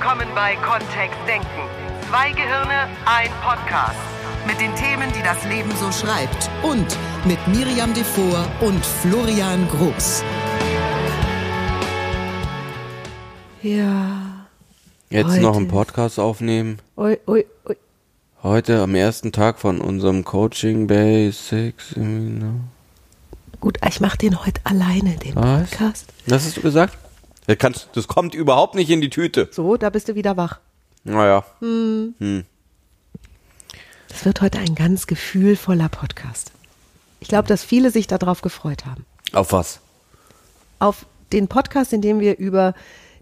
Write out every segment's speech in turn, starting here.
willkommen bei Kontext Denken. Zwei Gehirne, ein Podcast. Mit den Themen, die das Leben so schreibt. Und mit Miriam Devor und Florian Groß. Ja. Jetzt Heute. noch einen Podcast aufnehmen. Ui, ui, ui. Heute am ersten Tag von unserem Coaching Basics Seminar. Gut, ich mache den heute alleine, den Was? Podcast. Was hast du gesagt? Das, kannst, das kommt überhaupt nicht in die Tüte. So, da bist du wieder wach. Naja. Es wird heute ein ganz gefühlvoller Podcast. Ich glaube, dass viele sich darauf gefreut haben. Auf was? Auf den Podcast, in dem wir über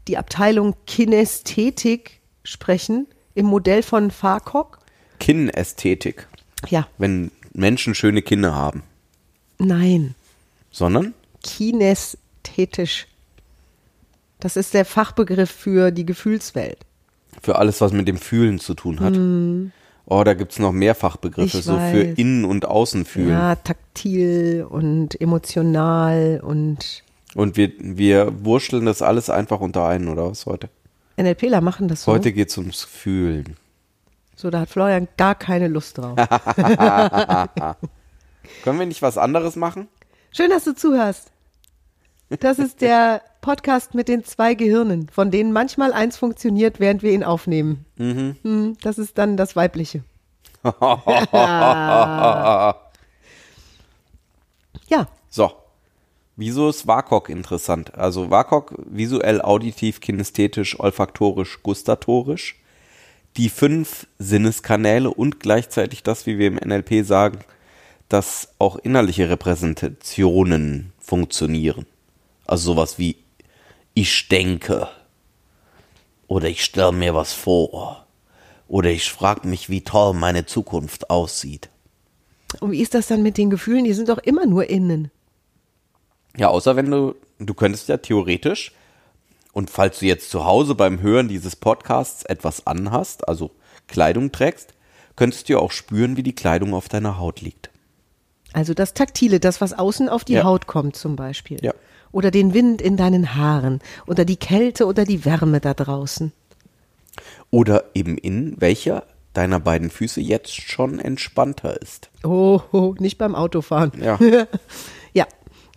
die Abteilung Kinästhetik sprechen, im Modell von Farcock. Kinnästhetik. Ja, Wenn Menschen schöne Kinder haben. nein, Sondern? kinästhetisch. Das ist der Fachbegriff für die Gefühlswelt. Für alles, was mit dem Fühlen zu tun hat. Oh, da gibt's noch mehr Fachbegriffe, Ich so für weiß. Innen- und Außenfühlen. Ja, taktil und emotional und Und wir, wir wurschteln das alles einfach unter einen, oder was heute? NLPler machen das so. Heute geht's ums Fühlen. So, da hat Florian gar keine Lust drauf. Können wir nicht was anderes machen? Schön, dass du zuhörst. Das ist der Podcast mit den zwei Gehirnen, von denen manchmal eins funktioniert, während wir ihn aufnehmen. Mhm. Das ist dann das Weibliche. ja, So. Wieso ist WAKOK interessant? Also WAKOK visuell, auditiv, kinästhetisch, olfaktorisch, gustatorisch. Die fünf Sinneskanäle und gleichzeitig das, wie wir im NLP sagen, dass auch innerliche Repräsentationen funktionieren. Also sowas wie ich denke oder ich stelle mir was vor oder ich frage mich, wie toll meine Zukunft aussieht. und wie ist das dann mit den Gefühlen? Die sind doch immer nur innen. Ja, außer wenn du, du könntest ja theoretisch, und falls du jetzt zu Hause beim Hören dieses Podcasts etwas anhast, also Kleidung trägst, könntest du ja auch spüren, wie die Kleidung auf deiner Haut liegt. Also das Taktile, das, was außen auf die Ja. Haut kommt zum Beispiel. Ja. Oder den Wind in deinen Haaren. Oder die Kälte oder die Wärme da draußen. Oder eben in welcher deiner beiden Füße jetzt schon entspannter ist. Oh, oh nicht beim Autofahren. Ja. ja,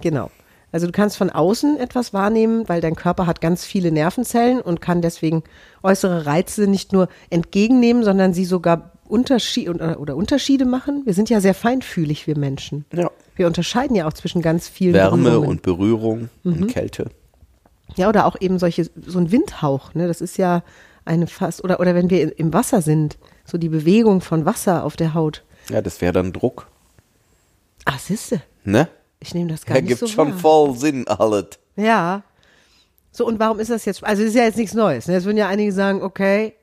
genau. Also du kannst von außen etwas wahrnehmen, weil dein Körper hat ganz viele Nervenzellen und kann deswegen äußere Reize nicht nur entgegennehmen, sondern sie sogar Unterschied oder, oder Unterschiede machen. Wir sind ja sehr feinfühlig, wir Menschen. Ja. Wir unterscheiden ja auch zwischen ganz vielen Wärme Berührungen. und Berührung und Kälte. Ja, oder auch eben solche, so ein Windhauch, ne? Das ist ja eine fast, oder, oder wenn wir im Wasser sind, so die Bewegung von Wasser auf der Haut. Ja, das wäre dann Druck. Ach, siehste, Ne? ich nehme das gar Da nicht gibt so schon wahr. voll Sinn, alles. Ja. So, und warum ist das jetzt, also das ist ja jetzt nichts Neues. Ne? Jetzt würden ja einige sagen, okay,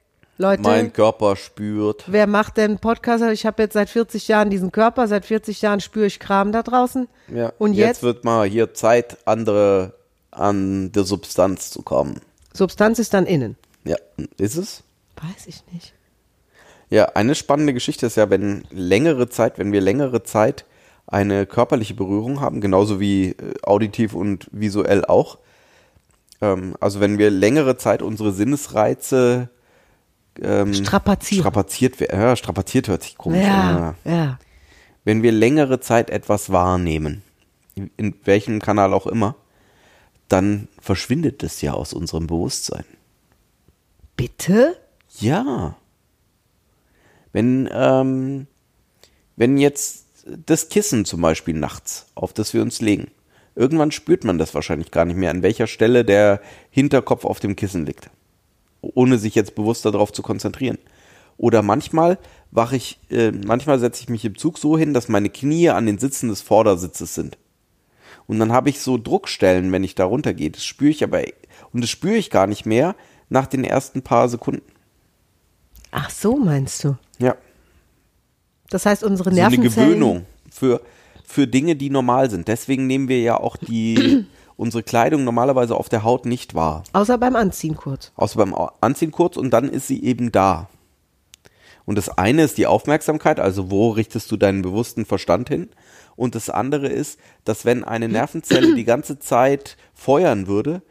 Leute, Mein Körper spürt. wer macht denn Podcast? Ich habe jetzt seit 40 Jahren diesen Körper, seit 40 Jahren spüre ich Kram da draußen. Ja. Und jetzt, wird mal hier Zeit, andere an der Substanz zu kommen. Substanz ist dann innen. Ja, ist es? Weiß ich nicht. Ja, eine spannende Geschichte ist ja, wenn längere Zeit, wenn wir längere Zeit eine körperliche Berührung haben, genauso wie äh, auditiv und visuell auch. Ähm, also wenn wir längere Zeit unsere Sinnesreize ähm, strapaziert werden, ja, strapaziert hört sich komisch an. Ja, ja. Wenn wir längere Zeit etwas wahrnehmen, in welchem Kanal auch immer, dann verschwindet es ja aus unserem Bewusstsein. Bitte? Ja. Wenn, ähm, wenn jetzt das Kissen zum Beispiel nachts, auf das wir uns legen, irgendwann spürt man das wahrscheinlich gar nicht mehr, an welcher Stelle der Hinterkopf auf dem Kissen liegt. Ohne sich jetzt bewusst darauf zu konzentrieren. Oder manchmal wache ich, äh, manchmal setze ich mich im Zug so hin, dass meine Knie an den Sitzen des Vordersitzes sind. Und dann habe ich so Druckstellen, wenn ich da runtergehe. Das spüre ich aber, und das spüre ich gar nicht mehr nach den ersten paar Sekunden. Ach so, meinst du? Ja. Das heißt, unsere So eine Nervenzellen. Gewöhnung für, für Dinge, die normal sind. Deswegen nehmen wir ja auch die, unsere Kleidung normalerweise auf der Haut nicht wahr. Außer beim Anziehen kurz. Außer beim Anziehen kurz und dann ist sie eben da. Und das eine ist die Aufmerksamkeit, also wo richtest du deinen bewussten Verstand hin? Und das andere ist, dass wenn eine Nervenzelle die ganze Zeit feuern würde,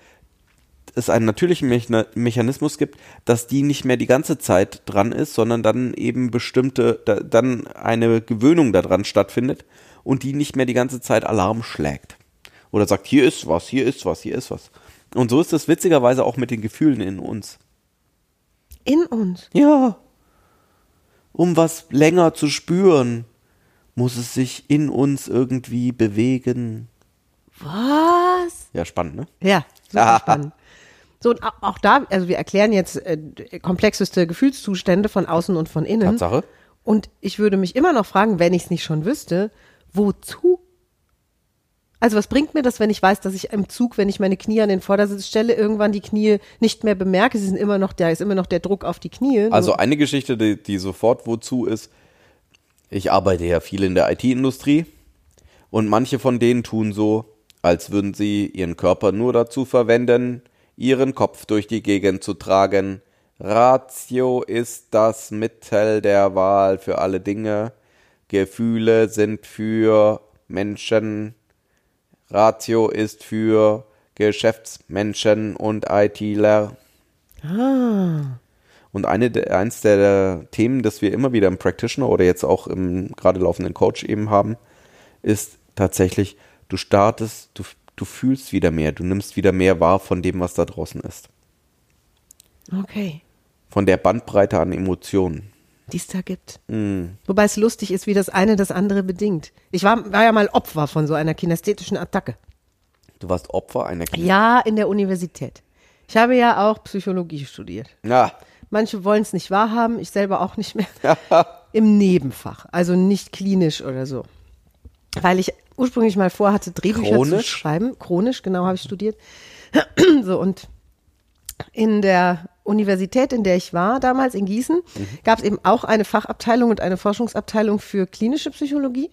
es einen natürlichen Mechna Mechanismus gibt, dass die nicht mehr die ganze Zeit dran ist, sondern dann eben bestimmte, da, dann eine Gewöhnung daran stattfindet und die nicht mehr die ganze Zeit Alarm schlägt. Oder sagt, hier ist was, hier ist was, hier ist was. Und so ist es witzigerweise auch mit den Gefühlen in uns. In uns. Ja. Um was länger zu spüren, muss es sich in uns irgendwie bewegen. Was? Ja, spannend, ne? Ja, super spannend. So, und au- auch da, also wir erklären jetzt äh, komplexeste Gefühlszustände von außen und von innen. Tatsache. Und ich würde mich immer noch fragen, wenn ich es nicht schon wüsste, wozu? Also was bringt mir das, wenn ich weiß, dass ich im Zug, wenn ich meine Knie an den Vordersitz stelle, irgendwann die Knie nicht mehr bemerke? Sie sind immer noch, da ist immer noch der Druck auf die Knie. Also Nur- eine Geschichte, die, die sofort wozu ist, ich arbeite ja viel in der IT-Industrie und manche von denen tun so, als würden sie ihren Körper nur dazu verwenden, ihren Kopf durch die Gegend zu tragen. Ratio ist das Mittel der Wahl für alle Dinge. Gefühle sind für Menschen. Ratio ist für Geschäftsmenschen und ITler. Und eine der, eins der Themen, das wir immer wieder im Practitioner oder jetzt auch im gerade laufenden Coach eben haben, ist tatsächlich, du startest, du, du fühlst wieder mehr, du nimmst wieder mehr wahr von dem, was da draußen ist. okay, Von der Bandbreite an Emotionen. Die es da gibt. Wobei es lustig ist, wie das eine das andere bedingt. Ich war, war ja mal Opfer von so einer kinästhetischen Attacke. Du warst Opfer einer Krise. Ja, in der Universität. Ich habe ja auch Psychologie studiert. Ja. Manche wollen es nicht wahrhaben, ich selber auch nicht mehr. Im Nebenfach, also nicht klinisch oder so. Weil ich ursprünglich mal vorhatte, Drehbücher zu Chronisch? schreiben. Chronisch, genau, habe ich studiert. so, und in der Universität, in der ich war, damals in Gießen, gab es eben auch eine Fachabteilung und eine Forschungsabteilung für klinische Psychologie.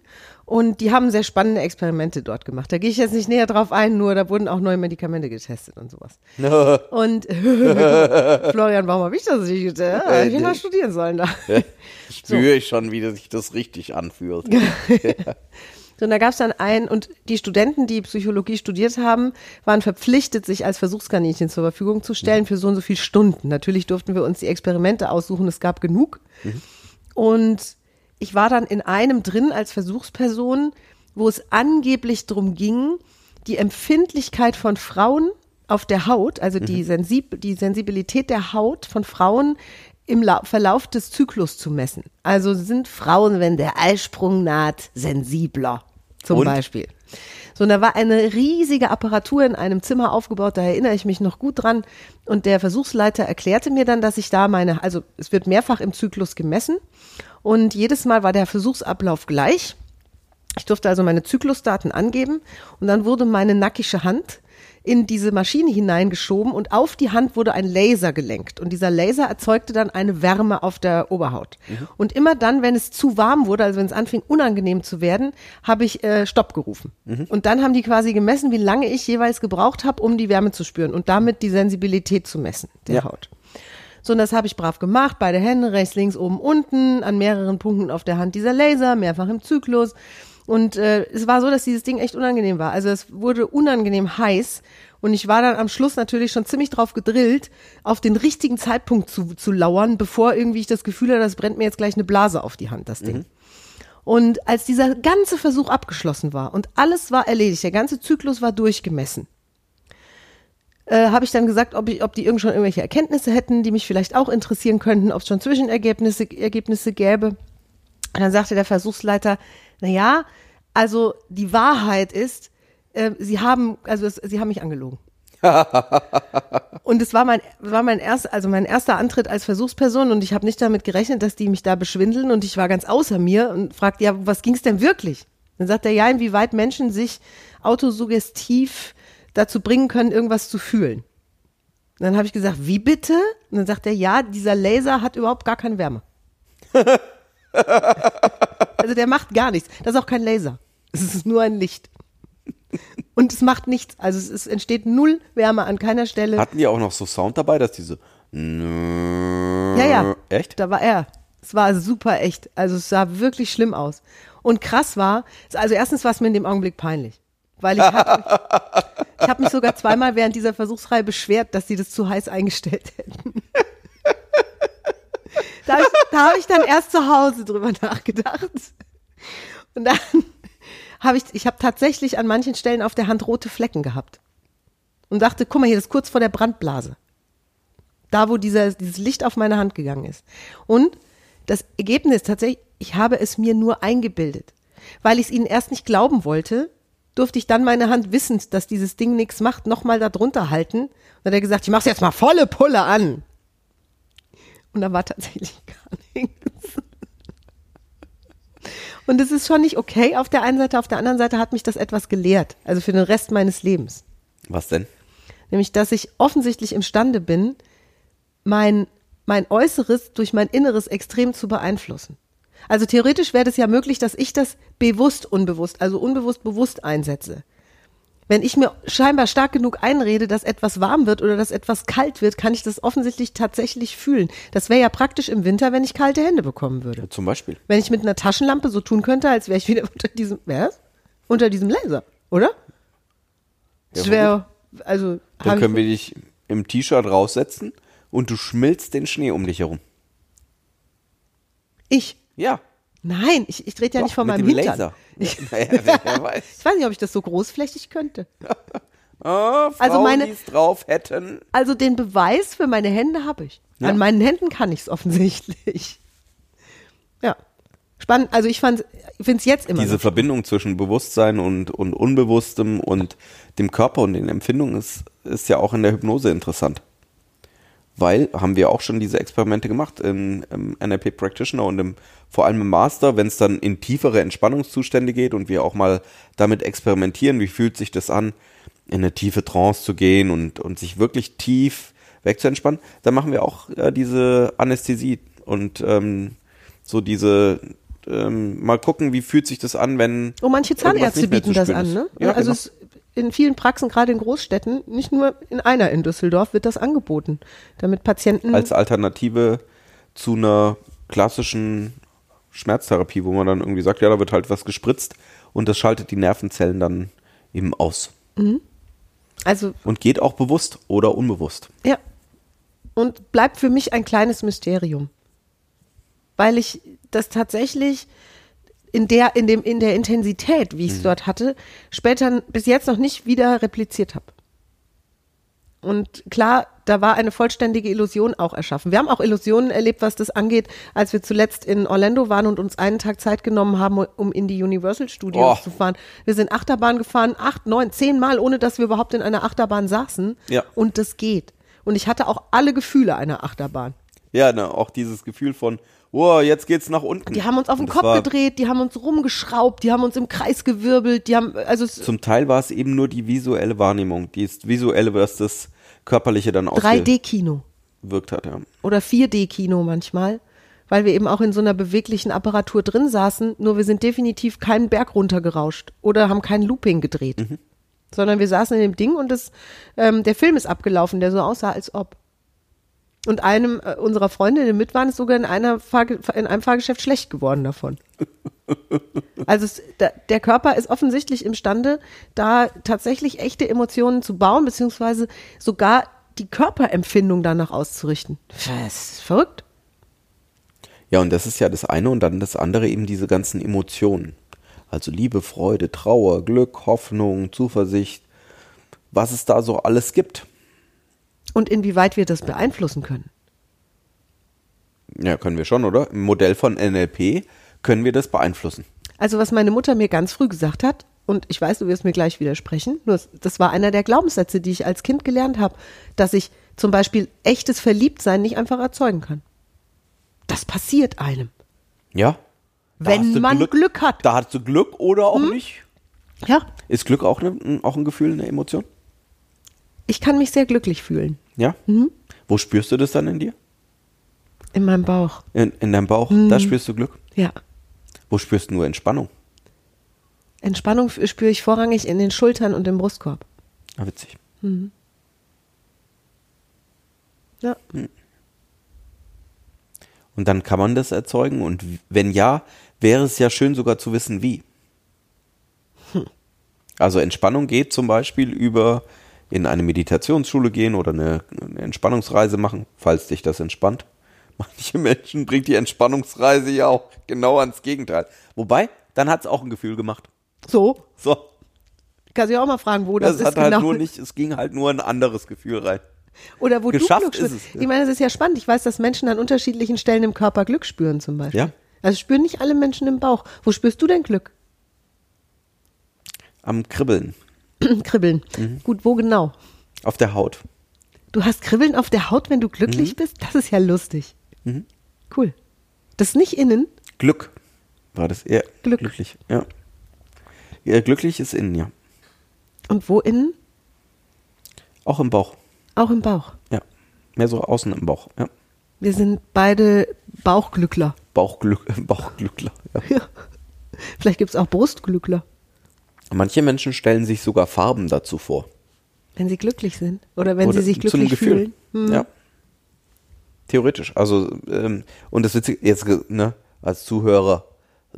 Und die haben sehr spannende Experimente dort gemacht. Da gehe ich jetzt nicht näher drauf ein, nur da wurden auch neue Medikamente getestet und sowas. und Florian, warum habe ich das nicht getestet? Ja, ich mal studieren sollen da. Spüre ich schon, wie sich das richtig anfühlt. So, und da gab es dann einen, und die Studenten, die Psychologie studiert haben, waren verpflichtet, sich als Versuchskaninchen zur Verfügung zu stellen für so und so viele Stunden. Natürlich durften wir uns die Experimente aussuchen, es gab genug. Und ich war dann in einem drin als Versuchsperson, wo es angeblich darum ging, die Empfindlichkeit von Frauen auf der Haut, also die, Sensib die Sensibilität der Haut von Frauen im Lau Verlauf des Zyklus zu messen. Also sind Frauen, wenn der Eisprung naht, sensibler, zum Und? Beispiel. So, und da war eine riesige Apparatur in einem Zimmer aufgebaut, da erinnere ich mich noch gut dran. Und der Versuchsleiter erklärte mir dann, dass ich da meine, also es wird mehrfach im Zyklus gemessen und jedes Mal war der Versuchsablauf gleich. Ich durfte also meine Zyklusdaten angeben und dann wurde meine nackische Hand in diese Maschine hineingeschoben und auf die Hand wurde ein Laser gelenkt und dieser Laser erzeugte dann eine Wärme auf der Oberhaut. Und immer dann, wenn es zu warm wurde, also wenn es anfing unangenehm zu werden, habe ich äh, Stopp gerufen. Und dann haben die quasi gemessen, wie lange ich jeweils gebraucht habe, um die Wärme zu spüren und damit die Sensibilität zu messen der Ja. Haut. So, und das habe ich brav gemacht. Beide Hände, rechts, links, oben, unten, an mehreren Punkten auf der Hand dieser Laser, mehrfach im Zyklus. Und äh, es war so, dass dieses Ding echt unangenehm war. Also es wurde unangenehm heiß. Und ich war dann am Schluss natürlich schon ziemlich drauf gedrillt, auf den richtigen Zeitpunkt zu, zu lauern, bevor irgendwie ich das Gefühl hatte, das brennt mir jetzt gleich eine Blase auf die Hand, das Ding. Und als dieser ganze Versuch abgeschlossen war und alles war erledigt, der ganze Zyklus war durchgemessen, äh, habe ich dann gesagt, ob, ich, ob die irgend schon irgendwelche Erkenntnisse hätten, die mich vielleicht auch interessieren könnten, ob es schon Zwischenergebnisse Ergebnisse gäbe. Und dann sagte der Versuchsleiter, na ja, also die Wahrheit ist, äh, sie haben, also es, sie haben mich angelogen. und es war mein, war mein erster, also mein erster Antritt als Versuchsperson und ich habe nicht damit gerechnet, dass die mich da beschwindeln und ich war ganz außer mir und fragte, ja, was ging es denn wirklich? Dann sagt er, ja, inwieweit Menschen sich autosuggestiv dazu bringen können, irgendwas zu fühlen. Und dann habe ich gesagt, wie bitte? Und dann sagt er, ja, dieser Laser hat überhaupt gar keine Wärme. also der macht gar nichts. Das ist auch kein Laser. Es ist nur ein Licht. Und es macht nichts. Also es, es entsteht null Wärme an keiner Stelle. Hatten die auch noch so Sound dabei, dass diese. Ja, Ja, ja. Echt? Da war er. Es war super echt. Also es sah wirklich schlimm aus. Und krass war, also erstens war es mir in dem Augenblick peinlich. Weil ich hatte, Ich habe mich sogar zweimal während dieser Versuchsreihe beschwert, dass sie das zu heiß eingestellt hätten. Da habe ich, hab ich dann erst zu Hause drüber nachgedacht. Und dann habe ich, ich habe tatsächlich an manchen Stellen auf der Hand rote Flecken gehabt. Und dachte, guck mal hier, das ist kurz vor der Brandblase. Da, wo dieser, dieses Licht auf meine Hand gegangen ist. Und das Ergebnis tatsächlich, ich habe es mir nur eingebildet. Weil ich es ihnen erst nicht glauben wollte, durfte ich dann meine Hand wissend, dass dieses Ding nichts macht, nochmal da drunter halten. Und dann hat er gesagt, ich mach's jetzt mal volle Pulle an. Und da war tatsächlich gar nichts. Und es ist schon nicht okay auf der einen Seite, auf der anderen Seite hat mich das etwas gelehrt, also für den Rest meines Lebens. Was denn? Nämlich, dass ich offensichtlich imstande bin, mein, mein Äußeres durch mein Inneres extrem zu beeinflussen. Also theoretisch wäre es ja möglich, dass ich das bewusst unbewusst, also unbewusst bewusst einsetze. Wenn ich mir scheinbar stark genug einrede, dass etwas warm wird oder dass etwas kalt wird, kann ich das offensichtlich tatsächlich fühlen. Das wäre ja praktisch im Winter, wenn ich kalte Hände bekommen würde. Zum Beispiel. Wenn ich mit einer Taschenlampe so tun könnte, als wäre ich wieder unter diesem, was? Unter diesem Laser, oder? Das Ja, wäre, also, Dann können wir dich im T-Shirt raussetzen und du schmilzt den Schnee um dich herum. ich. Ja. Nein, ich, ich trete ja Doch, nicht vor mit meinem Hintern. Laser. Ich, wer, wer weiß. ich weiß nicht, ob ich das so großflächig könnte. Oh, Frauen, Also meine- die es drauf hätten. Also den Beweis für meine Hände habe ich. Ja. An meinen Händen kann ich es offensichtlich. Ja. Spannend. Also ich fand, finde es jetzt immer Diese. Verbindung zwischen Bewusstsein und, und Unbewusstem und dem Körper und den Empfindungen ist, ist ja auch in der Hypnose interessant. Weil haben wir auch schon diese Experimente gemacht im, im NLP Practitioner und im, vor allem im Master, wenn es dann in tiefere Entspannungszustände geht und wir auch mal damit experimentieren, wie fühlt sich das an, in eine tiefe Trance zu gehen und, und sich wirklich tief wegzuentspannen, dann machen wir auch äh, diese Anästhesie und ähm, so diese ähm, mal gucken, wie fühlt sich das an, wenn Oh, manche Zahnärzte bieten das an, ne? Ja, also genau. es, in vielen Praxen, gerade in Großstädten, nicht nur in einer in Düsseldorf, wird das angeboten, damit Patienten als Alternative zu einer klassischen Schmerztherapie, wo man dann irgendwie sagt, ja, da wird halt was gespritzt und das schaltet die Nervenzellen dann eben aus. also Und geht auch bewusst oder unbewusst. Ja. Und bleibt für mich ein kleines Mysterium. Weil ich das tatsächlich in der, in dem, in der Intensität, wie ich es dort hatte, später bis jetzt noch nicht wieder repliziert habe. Und klar, da war eine vollständige Illusion auch erschaffen. Wir haben auch Illusionen erlebt, was das angeht, als wir zuletzt in Orlando waren und uns einen Tag Zeit genommen haben, um in die Universal Studios Oh. zu fahren. Wir sind Achterbahn gefahren, acht, neun, zehn Mal, ohne dass wir überhaupt in einer Achterbahn saßen. Ja. Und das geht. Und ich hatte auch alle Gefühle einer Achterbahn. Ja, ne, auch dieses Gefühl von, oh, jetzt geht's nach unten. Die haben uns auf den Kopf gedreht, die haben uns rumgeschraubt, die haben uns im Kreis gewirbelt, die haben, also Zum Teil war es eben nur die visuelle Wahrnehmung, die ist visuelle, was das körperliche dann 3D-Kino ausgewirkt hat. Ja. oder 4D-Kino manchmal, weil wir eben auch in so einer beweglichen Apparatur drin saßen, nur wir sind definitiv keinen Berg runtergerauscht oder haben kein Looping gedreht, Mhm. sondern wir saßen in dem Ding und das, ähm, der Film ist abgelaufen, der so aussah, als ob. Und einem äh, unserer Freunde, die mit waren, ist sogar in, einer Fahrge in einem Fahrgeschäft schlecht geworden davon. Also es, da, der Körper ist offensichtlich imstande, da tatsächlich echte Emotionen zu bauen, beziehungsweise sogar die Körperempfindung danach auszurichten. Ist verrückt. ja, und das ist ja das eine und dann das andere eben diese ganzen Emotionen. Also Liebe, Freude, Trauer, Glück, Hoffnung, Zuversicht, was es da so alles gibt. Und inwieweit wir das beeinflussen können. Ja, können wir schon, oder? Im Modell von NLP können wir das beeinflussen. Also was meine Mutter mir ganz früh gesagt hat, und ich weiß, du wirst mir gleich widersprechen, nur das war einer der Glaubenssätze, die ich als Kind gelernt habe, dass ich zum Beispiel echtes Verliebtsein nicht einfach erzeugen kann. Das passiert einem. Ja? Wenn man Glück hat. Hm? Da hast du Glück oder auch nicht. Ja, Ist Glück auch, ne, auch ein Gefühl, eine Emotion? ich kann mich sehr glücklich fühlen. Ja? Mhm. Wo spürst du das dann in dir? In meinem Bauch. In, in deinem Bauch? Mhm. Da spürst du Glück. Ja. Wo spürst du nur Entspannung? Entspannung spüre ich vorrangig in den Schultern und im Brustkorb. Ah, witzig. Ja. Und dann kann man das erzeugen und wenn ja, wäre es ja schön sogar zu wissen, wie. Also Entspannung geht zum Beispiel über in eine Meditationsschule gehen oder eine, eine Entspannungsreise machen, falls dich das entspannt. Manche Menschen bringt die Entspannungsreise ja auch genau ans Gegenteil. Wobei, dann hat es auch ein Gefühl gemacht. So, So, kann sich auch mal fragen, wo das, das, ist hat genau. halt nur nicht, es ging halt nur ein anderes Gefühl rein. Oder wo Geschafft du Glück spürst. ja. Ich meine, das ist ja spannend. Ich weiß, dass Menschen an unterschiedlichen Stellen im Körper Glück spüren zum Beispiel. Ja. Also spüren nicht alle Menschen im Bauch. Wo spürst du denn Glück? Am Kribbeln Kribbeln. Mhm. Gut, wo genau? auf der Haut. Du hast Kribbeln auf der Haut, wenn du glücklich Mhm. bist? Das ist ja lustig. Cool. Das ist nicht innen. Glück war das eher Glück. glücklich. Ja. ja. Glücklich ist innen, ja. Und wo innen? Auch im Bauch. Auch im Bauch. Ja. Mehr so außen im Bauch. Ja. Wir sind beide Bauchglückler. Bauchglück, Bauchglückler. Ja. Ja. Vielleicht gibt es auch Brustglückler, Manche Menschen stellen sich sogar Farben dazu vor. wenn sie glücklich sind. Oder wenn Oder sie sich glücklich fühlen. Hm. Ja. Theoretisch. Also, ähm, und das Witzige, jetzt, ne, als Zuhörer,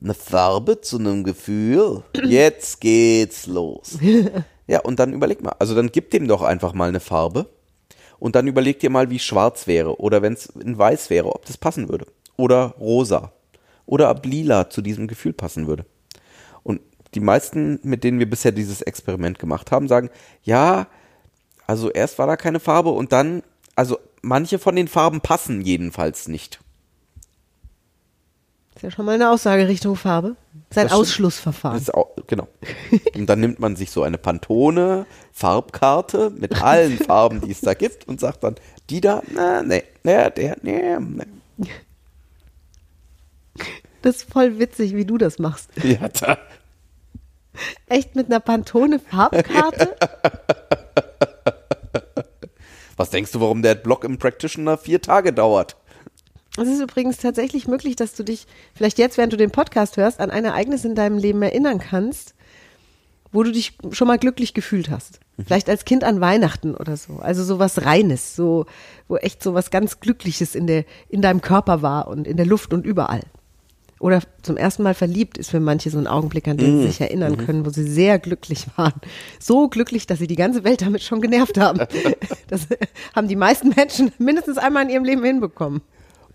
eine Farbe zu einem Gefühl, jetzt geht's los. ja, und dann überleg mal, also dann gib dem doch einfach mal eine Farbe und dann überleg dir mal, wie schwarz wäre oder wenn es in weiß wäre, ob das passen würde. Oder rosa. Oder ob lila zu diesem Gefühl passen würde. Die meisten, mit denen wir bisher dieses Experiment gemacht haben, sagen, ja, also erst war da keine Farbe und dann, also manche von den Farben passen jedenfalls nicht. Ist ja schon mal eine Aussage Richtung Farbe. Ist ein Das stimmt. Ausschlussverfahren. Auch, genau. Und dann nimmt man sich so eine Pantone Farbkarte mit allen Farben, die es da gibt und sagt dann, die da, na, nee, nee, der, nee, nee. Das ist voll witzig, wie du das machst. Ja, da. Echt mit einer Pantone-Farbkarte? Was denkst du, warum der Block im Practitioner vier Tage dauert? Es ist übrigens tatsächlich möglich, dass du dich vielleicht jetzt, während du den Podcast hörst, an ein Ereignis in deinem Leben erinnern kannst, wo du dich schon mal glücklich gefühlt hast. Vielleicht als Kind an Weihnachten oder so. Also so was Reines, so, wo echt so was ganz Glückliches in, der, in deinem Körper war und in der Luft und überall. Oder zum ersten Mal verliebt ist für manche so ein Augenblick, an den sie sich erinnern können, wo sie sehr glücklich waren. So glücklich, dass sie die ganze Welt damit schon genervt haben. Das haben die meisten Menschen mindestens einmal in ihrem Leben hinbekommen.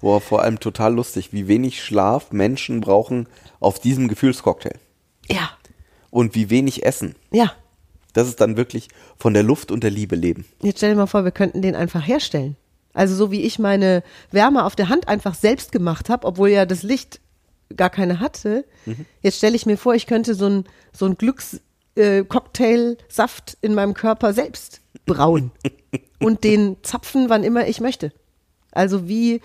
Boah, vor allem total lustig, wie wenig Schlaf Menschen brauchen auf diesem Gefühlscocktail. Ja, Und wie wenig Essen. ja. Das ist dann wirklich von der Luft und der Liebe leben. Jetzt stell dir mal vor, wir könnten den einfach herstellen. Also so wie ich meine Wärme auf der Hand einfach selbst gemacht habe, obwohl ja das Licht gar keine hatte. Jetzt stelle ich mir vor, ich könnte so ein so ein Glücks äh, in meinem Körper selbst brauen und den zapfen, wann immer ich möchte. Also wie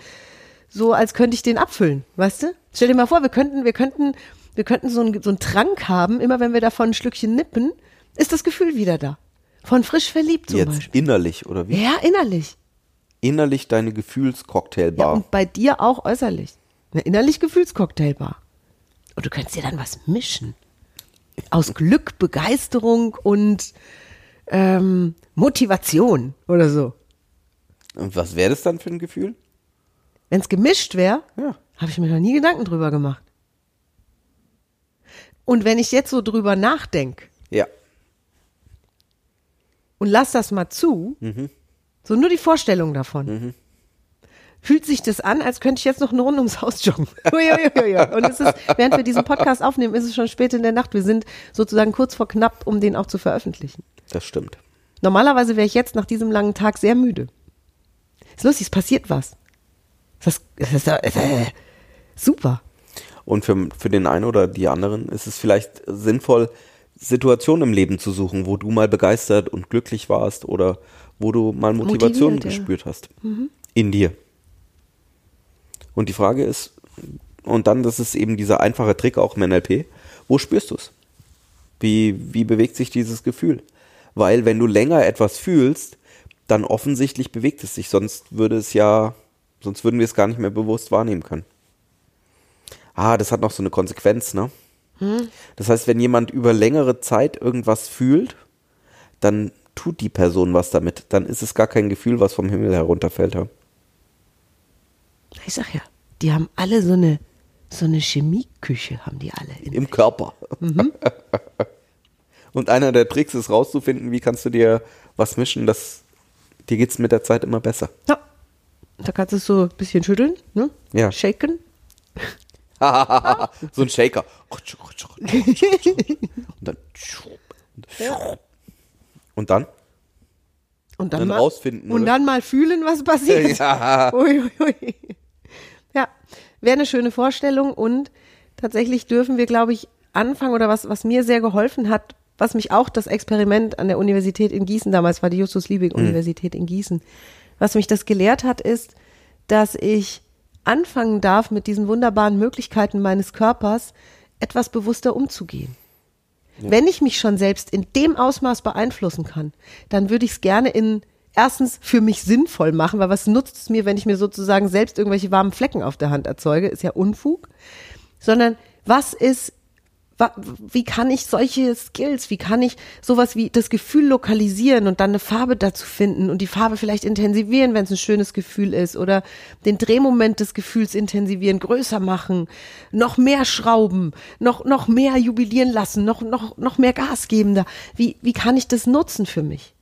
so, als könnte ich den abfüllen, weißt du? Stell dir mal vor, wir könnten, wir könnten, wir könnten so einen so einen Trank haben, immer wenn wir davon ein Schlückchen nippen, ist das Gefühl wieder da. Von frisch verliebt zum Jetzt Beispiel. innerlich, oder wie? Ja, innerlich. Innerlich deine Ja, Gefühlscocktailbar. und bei dir auch äußerlich. Eine innerlich Gefühlscocktailbar. Und du könntest dir dann was mischen. Aus Glück, Begeisterung und ähm, Motivation oder so. Und was wäre das dann für ein Gefühl? Wenn es gemischt wäre, Ja. habe ich mir noch nie Gedanken drüber gemacht. Und wenn ich jetzt so drüber nachdenke Ja. und lass das mal zu, so nur die Vorstellung davon, fühlt sich das an, als könnte ich jetzt noch eine Runde ums Haus joggen. Und es ist, während wir diesen Podcast aufnehmen, ist es schon spät in der Nacht. Wir sind sozusagen kurz vor knapp, um den auch zu veröffentlichen. Das stimmt. Normalerweise wäre ich jetzt nach diesem langen Tag sehr müde. Ist lustig, es passiert was. Das, das ist, äh, super. Und für, für den einen oder die anderen ist es vielleicht sinnvoll, Situationen im Leben zu suchen, wo du mal begeistert und glücklich warst oder wo du mal Motivation Motiviert, ja. Mhm. gespürt hast. In dir. Und die Frage ist, und dann, das ist eben dieser einfache Trick auch im NLP, wo spürst du es? Wie, wie bewegt sich dieses Gefühl? Weil wenn du länger etwas fühlst, dann offensichtlich bewegt es sich, sonst würde es ja, sonst würden wir es gar nicht mehr bewusst wahrnehmen können. Ah, das hat noch so eine Konsequenz, ne? Das heißt, wenn jemand über längere Zeit irgendwas fühlt, dann tut die Person was damit. Dann ist es gar kein Gefühl, was vom Himmel herunterfällt. Ich sag ja, die haben alle so eine, so eine Chemieküche, haben die alle. Im Körper. Und einer der Tricks ist rauszufinden, wie kannst du dir was mischen, dass dir geht's mit der Zeit immer besser. Ja. Da kannst du es so ein bisschen schütteln, ne? Ja. Shaken. so ein Shaker. Und dann. Und dann? Und dann, Dann mal, rausfinden, Und oder? dann mal fühlen, was passiert. Ja. Ui, ui, ui. Ja, wäre eine schöne Vorstellung und tatsächlich dürfen wir, glaube ich, anfangen oder was, was mir sehr geholfen hat, was mich auch das Experiment an der Universität in Gießen, damals war die Justus Liebig Universität in Gießen, was mich das gelehrt hat, ist, dass ich anfangen darf, mit diesen wunderbaren Möglichkeiten meines Körpers etwas bewusster umzugehen. Wenn ich mich schon selbst in dem Ausmaß beeinflussen kann, dann würde ich es gerne in erstens für mich sinnvoll machen, weil was nutzt es mir, wenn ich mir sozusagen selbst irgendwelche warmen Flecken auf der Hand erzeuge, ist ja Unfug, sondern was ist wie kann ich solche Skills, wie kann ich sowas wie das Gefühl lokalisieren und dann eine Farbe dazu finden und die Farbe vielleicht intensivieren, wenn es ein schönes Gefühl ist oder den Drehmoment des Gefühls intensivieren, größer machen, noch mehr schrauben, noch, noch mehr jubilieren lassen, noch, noch, noch mehr Gas geben da. Wie, wie kann ich das nutzen für mich?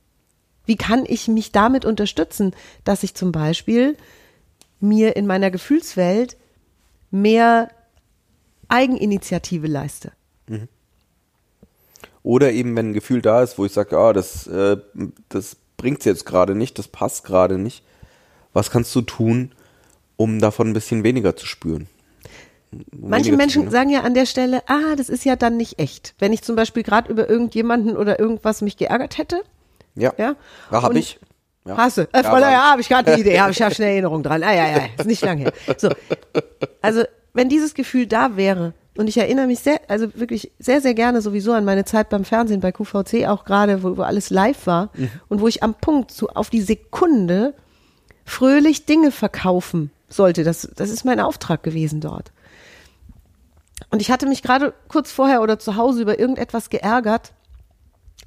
Wie kann ich mich damit unterstützen, dass ich zum Beispiel mir in meiner Gefühlswelt mehr Eigeninitiative leiste? Oder eben, wenn ein Gefühl da ist, wo ich sage, ah, das, äh, das bringt's jetzt gerade nicht, das passt gerade nicht. Was kannst du tun, um davon ein bisschen weniger zu spüren? Manche Menschen ne? sagen ja an der Stelle, ah, das ist ja dann nicht echt. Wenn ich zum Beispiel gerade über irgendjemanden oder irgendwas mich geärgert hätte, Ja, ja. ja hab Und- ich. Ja. Hast du? Äh, Ja, ja, habe ich gerade die Idee, habe ich hab schnell Erinnerung dran. Ah, ja, ja, ist nicht lang her. So. Also, wenn dieses Gefühl da wäre, und ich erinnere mich sehr, also wirklich sehr, sehr gerne sowieso an meine Zeit beim Fernsehen, bei QVC auch gerade, wo, wo alles live war Mhm. und wo ich am Punkt, so auf die Sekunde, fröhlich Dinge verkaufen sollte. Das, das ist mein Auftrag gewesen dort. Und ich hatte mich gerade kurz vorher oder zu Hause über irgendetwas geärgert.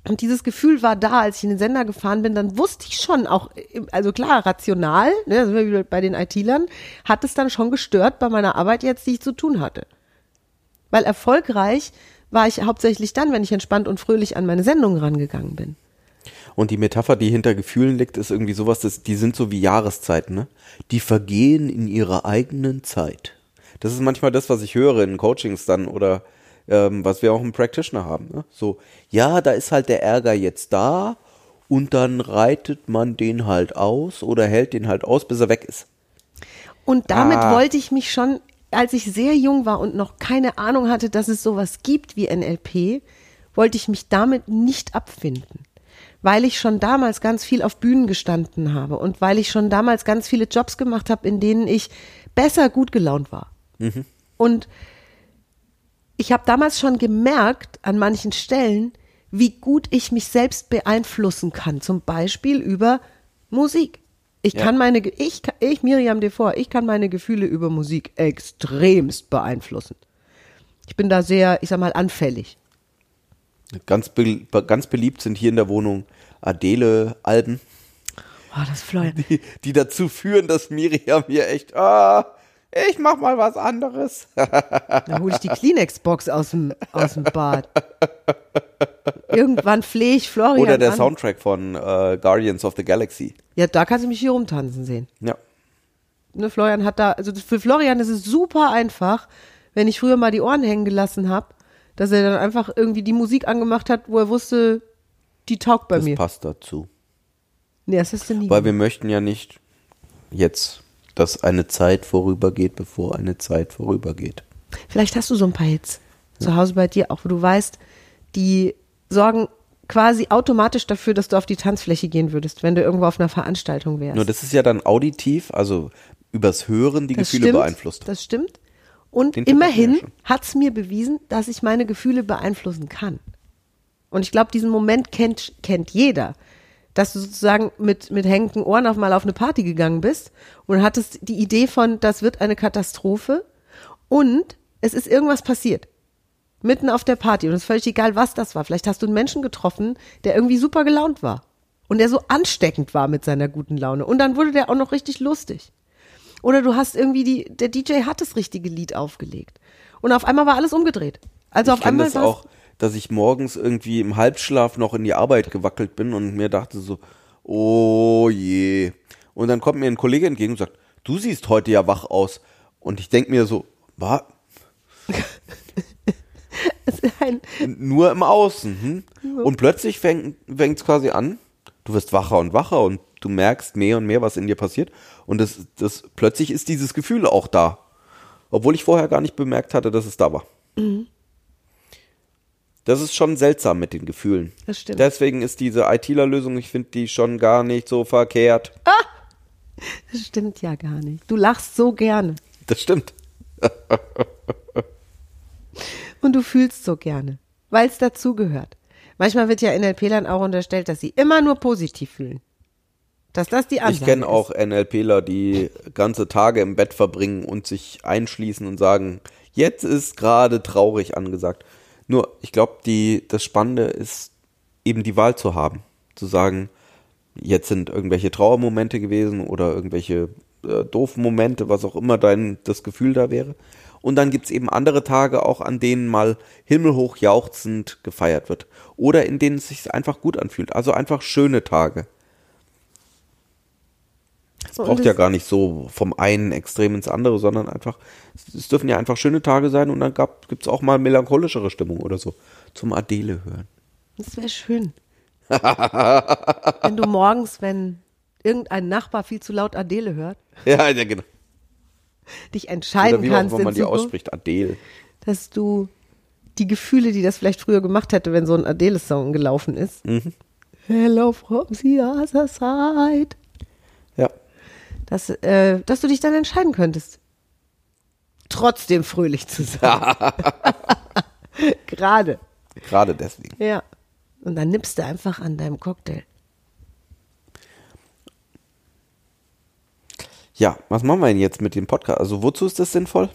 Und dieses Gefühl war da, als ich in den Sender gefahren bin, dann wusste ich schon auch, also klar, rational, ne, sind wir wieder bei den IT-Lern, hat es dann schon gestört bei meiner Arbeit jetzt, die ich zu tun hatte. Weil erfolgreich war ich hauptsächlich dann, wenn ich entspannt und fröhlich an meine Sendung rangegangen bin. Und die Metapher, die hinter Gefühlen liegt, ist irgendwie sowas, dass die sind so wie Jahreszeiten, ne? Die vergehen in ihrer eigenen Zeit. Das ist manchmal das, was ich höre in Coachings dann oder ähm, was wir auch im Practitioner haben. Ne? So, ja, da ist halt der Ärger jetzt da und dann reitet man den halt aus oder hält den halt aus, bis er weg ist. Und damit Ah. wollte ich mich schon, als ich sehr jung war und noch keine Ahnung hatte, dass es sowas gibt wie NLP, wollte ich mich damit nicht abfinden. Weil ich schon damals ganz viel auf Bühnen gestanden habe und weil ich schon damals ganz viele Jobs gemacht habe, in denen ich besser gut gelaunt war. Und ich habe damals schon gemerkt an manchen Stellen, wie gut ich mich selbst beeinflussen kann. Zum Beispiel über Musik. Ich Ja. kann meine, ich, ich, Miriam Devor, ich kann meine Gefühle über Musik extremst beeinflussen. Ich bin da sehr, ich sag mal, anfällig. Ganz, be ganz beliebt sind hier in der Wohnung Adele-Alben, Oh, das Florian. die, die dazu führen, dass Miriam hier echt, ah, ich mach mal was anderes. Da hole ich die Kleenex-Box aus dem, aus dem Bad. Irgendwann flehe ich Florian Oder der an. Soundtrack von äh, Guardians of the Galaxy. Ja, da kannst du mich hier rumtanzen sehen. Ja. ne, Florian hat da, also für Florian ist es super einfach, wenn ich früher mal die Ohren hängen gelassen habe, dass er dann einfach irgendwie die Musik angemacht hat, wo er wusste, die taugt bei Das mir. passt dazu. Nee, das ist ja nie. Weil wir möchten ja nicht jetzt, dass eine Zeit vorübergeht, bevor eine Zeit vorübergeht. Vielleicht hast du so ein paar Hits zu Hause bei dir auch, wo du weißt, die sorgen quasi automatisch dafür, dass du auf die Tanzfläche gehen würdest, wenn du irgendwo auf einer Veranstaltung wärst. Nur das ist ja dann auditiv, also übers Hören die das Gefühle stimmt, beeinflusst. Das stimmt. Und Den immerhin ja hat es mir bewiesen, dass ich meine Gefühle beeinflussen kann. Und ich glaube, diesen Moment kennt, kennt jeder. Dass du sozusagen mit, mit hängenden Ohren auf mal auf eine Party gegangen bist und hattest die Idee von, das wird eine Katastrophe und es ist irgendwas passiert. Mitten auf der Party. Und es ist völlig egal, was das war. Vielleicht hast du einen Menschen getroffen, der irgendwie super gelaunt war. Und der so ansteckend war mit seiner guten Laune. Und dann wurde der auch noch richtig lustig. Oder du hast irgendwie die, der DJ hat das richtige Lied aufgelegt. Und auf einmal war alles umgedreht. Also auf ich kenne einmal das auch, dass ich morgens irgendwie im Halbschlaf noch in die Arbeit gewackelt bin und mir dachte so, oh je. Und dann kommt mir ein Kollege entgegen und sagt, du siehst heute ja wach aus. Und ich denke mir so, was? Nur im Außen. Hm? Und plötzlich fängt es quasi an, du wirst wacher und wacher und du merkst mehr und mehr, was in dir passiert. Und das, das plötzlich ist dieses Gefühl auch da. Obwohl ich vorher gar nicht bemerkt hatte, dass es da war. Das ist schon seltsam mit den Gefühlen. Das stimmt. Deswegen ist diese ITler-Lösung, ich finde die schon gar nicht so verkehrt. das stimmt ja gar nicht. Du lachst so gerne Das stimmt. und du fühlst so gerne, weil es dazugehört. Manchmal wird ja NLP-Lern auch unterstellt, dass sie immer nur positiv fühlen. Dass das die Ansage Ich kenne auch NLPler, die ganze Tage im Bett verbringen und sich einschließen und sagen, jetzt ist gerade traurig angesagt. Nur, ich glaube, die, das Spannende ist eben die Wahl zu haben. Zu sagen, jetzt sind irgendwelche Trauermomente gewesen oder irgendwelche äh, doofen Momente, was auch immer dein, das Gefühl da wäre. Und dann gibt's eben andere Tage auch, an denen mal himmelhoch jauchzend gefeiert wird. Oder in denen es sich einfach gut anfühlt. Also einfach schöne Tage. Es Und braucht es- ja gar nicht so vom einen Extrem ins andere, sondern einfach, es dürfen ja einfach schöne Tage sein und dann gab, gibt's auch mal melancholischere Stimmung oder so. Zum Adele hören. Das wäre schön. wenn du morgens, wenn irgendein Nachbar viel zu laut Adele hört, Ja, ja, genau. dich entscheiden wie auch kannst, immer man die Zukunft, ausspricht, Adele. dass du die Gefühle, die das vielleicht früher gemacht hätte, wenn so ein Adele-Song gelaufen ist. Mhm. Hello from the other side. Dass, äh, dass du dich dann entscheiden könntest, trotzdem fröhlich zu sein. Gerade. Gerade deswegen. Ja. Und dann nippst du einfach an deinem Cocktail. Ja, was machen wir denn jetzt mit dem Podcast? Also wozu ist das sinnvoll?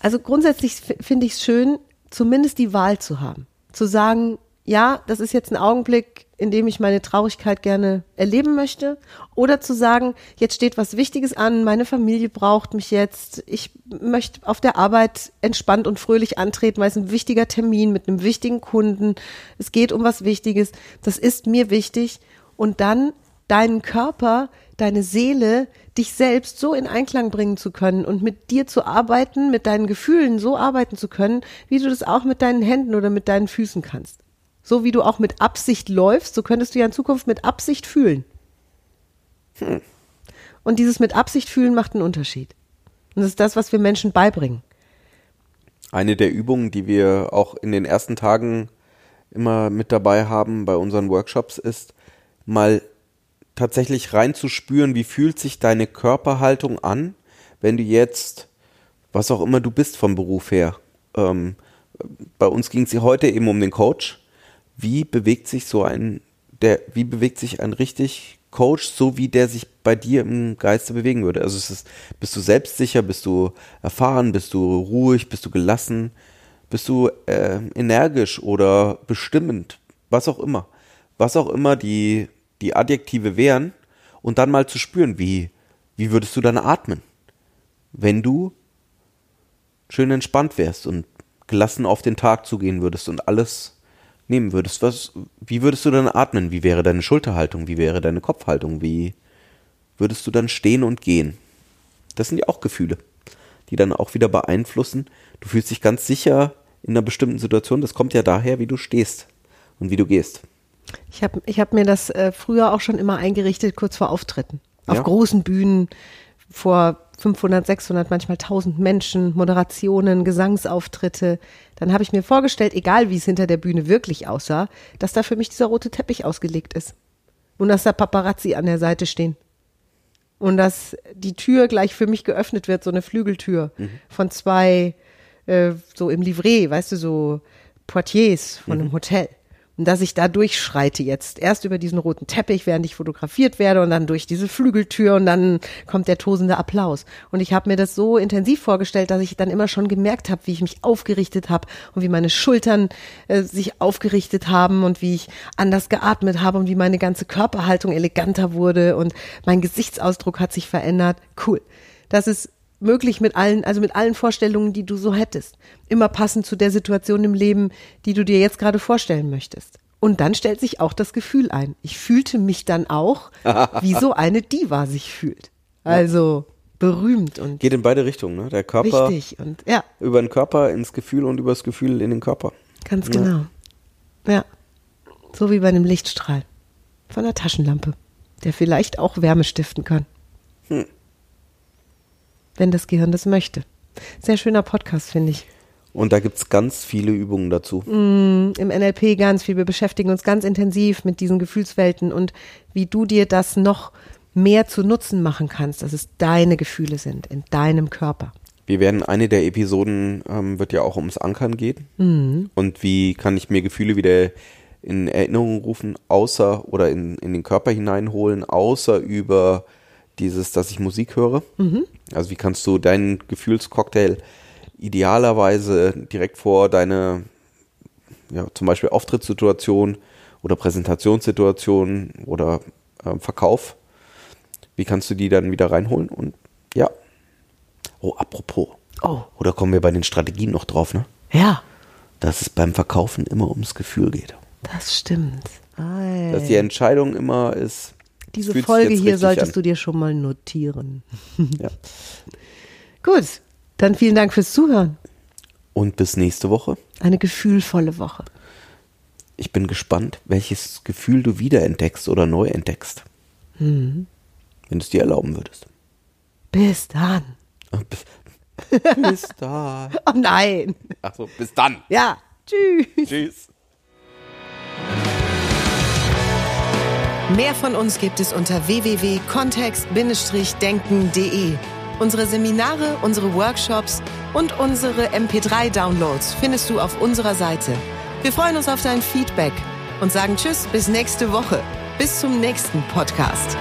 Also grundsätzlich finde ich es schön, zumindest die Wahl zu haben. Zu sagen, ja, das ist jetzt ein Augenblick, in dem ich meine Traurigkeit gerne erleben möchte. Oder zu sagen, jetzt steht was Wichtiges an, meine Familie braucht mich jetzt, ich möchte auf der Arbeit entspannt und fröhlich antreten, weil es ein wichtiger Termin mit einem wichtigen Kunden, es geht um was Wichtiges, das ist mir wichtig. Und dann deinen Körper, deine Seele, dich selbst so in Einklang bringen zu können und mit dir zu arbeiten, mit deinen Gefühlen so arbeiten zu können, wie du das auch mit deinen Händen oder mit deinen Füßen kannst. So wie du auch mit Absicht läufst, so könntest du ja in Zukunft mit Absicht fühlen. Und dieses mit Absicht fühlen macht einen Unterschied. Und das ist das, was wir Menschen beibringen. Eine der Übungen, die wir auch in den ersten Tagen immer mit dabei haben bei unseren Workshops, ist mal tatsächlich reinzuspüren, wie fühlt sich deine Körperhaltung an, wenn du jetzt, was auch immer du bist vom Beruf her, ähm, bei uns ging es heute eben um den Coach. Wie bewegt sich so ein, der, wie bewegt sich ein richtig Coach, so wie der sich bei dir im Geiste bewegen würde? Also ist, bist du selbstsicher, bist du erfahren, bist du ruhig, bist du gelassen, bist du äh, energisch oder bestimmend, was auch immer. Was auch immer die, die Adjektive wären und dann mal zu spüren, wie, wie würdest du dann atmen, wenn du schön entspannt wärst und gelassen auf den Tag zugehen würdest und alles nehmen würdest. Was, wie würdest du dann atmen? Wie wäre deine Schulterhaltung? Wie wäre deine Kopfhaltung? Wie würdest du dann stehen und gehen? Das sind ja auch Gefühle, die dann auch wieder beeinflussen. Du fühlst dich ganz sicher in einer bestimmten Situation. Das kommt ja daher, wie du stehst und wie du gehst. Ich habe ich hab mir das äh, früher auch schon immer eingerichtet, kurz vor Auftritten. Auf Ja. großen Bühnen vor 500, 600, manchmal 1000 Menschen, Moderationen, Gesangsauftritte. Dann habe ich mir vorgestellt, egal wie es hinter der Bühne wirklich aussah, dass da für mich dieser rote Teppich ausgelegt ist. Und dass da Paparazzi an der Seite stehen. Und dass die Tür gleich für mich geöffnet wird, so eine Flügeltür von zwei, äh, so im Livret, weißt du, so Portiers von einem Hotel. Dass ich da durchschreite jetzt. Erst über diesen roten Teppich, während ich fotografiert werde und dann durch diese Flügeltür und dann kommt der tosende Applaus. Und ich habe mir das so intensiv vorgestellt, dass ich dann immer schon gemerkt habe, wie ich mich aufgerichtet habe und wie meine Schultern äh, sich aufgerichtet haben und wie ich anders geatmet habe und wie meine ganze Körperhaltung eleganter wurde und mein Gesichtsausdruck hat sich verändert. Cool. Das ist möglich mit allen, also mit allen Vorstellungen, die du so hättest. Immer passend zu der Situation im Leben, die du dir jetzt gerade vorstellen möchtest. Und dann stellt sich auch das Gefühl ein. Ich fühlte mich dann auch, wie so eine Diva sich fühlt. Also berühmt und Geht in beide Richtungen, ne? Der Körper wichtig und ja, über den Körper ins Gefühl und über das Gefühl in den Körper. ganz genau. Ja. So wie bei einem Lichtstrahl von einer Taschenlampe, der vielleicht auch Wärme stiften kann. Wenn das Gehirn das möchte. Sehr schöner Podcast, finde ich. Und da gibt's ganz viele Übungen dazu. Im NLP ganz viel. Wir beschäftigen uns ganz intensiv mit diesen Gefühlswelten und wie du dir das noch mehr zu Nutzen machen kannst, dass es deine Gefühle sind, in deinem Körper. Wir werden, eine der Episoden ähm, wird ja auch ums Ankern gehen. Und wie kann ich mir Gefühle wieder in Erinnerung rufen, außer oder in, in den Körper hineinholen, außer über dieses, dass ich Musik höre. Also wie kannst du deinen Gefühlscocktail idealerweise direkt vor deine, ja, zum Beispiel Auftrittssituation oder Präsentationssituation oder ähm, Verkauf, wie kannst du die dann wieder reinholen? Und ja. Oh, apropos. Oh. Oder kommen wir bei den Strategien noch drauf, ne? Ja, Dass es beim Verkaufen immer ums Gefühl geht. das stimmt. Ei. Dass die Entscheidung immer ist. Diese Folge hier solltest an. du dir schon mal notieren. Ja. Gut, dann vielen Dank fürs Zuhören. Und bis nächste Woche. Eine gefühlvolle Woche. Ich bin gespannt, welches Gefühl du wiederentdeckst oder neu entdeckst. Mhm. Wenn du es dir erlauben würdest. Bis dann. Bis, bis dann. Oh nein. Achso, bis dann. Ja. Tschüss. Tschüss. Mehr von uns gibt es unter www.kontext-denken.de. Unsere Seminare, unsere Workshops und unsere MP3-Downloads findest du auf unserer Seite. Wir freuen uns auf dein Feedback und sagen Tschüss bis nächste Woche. Bis zum nächsten Podcast.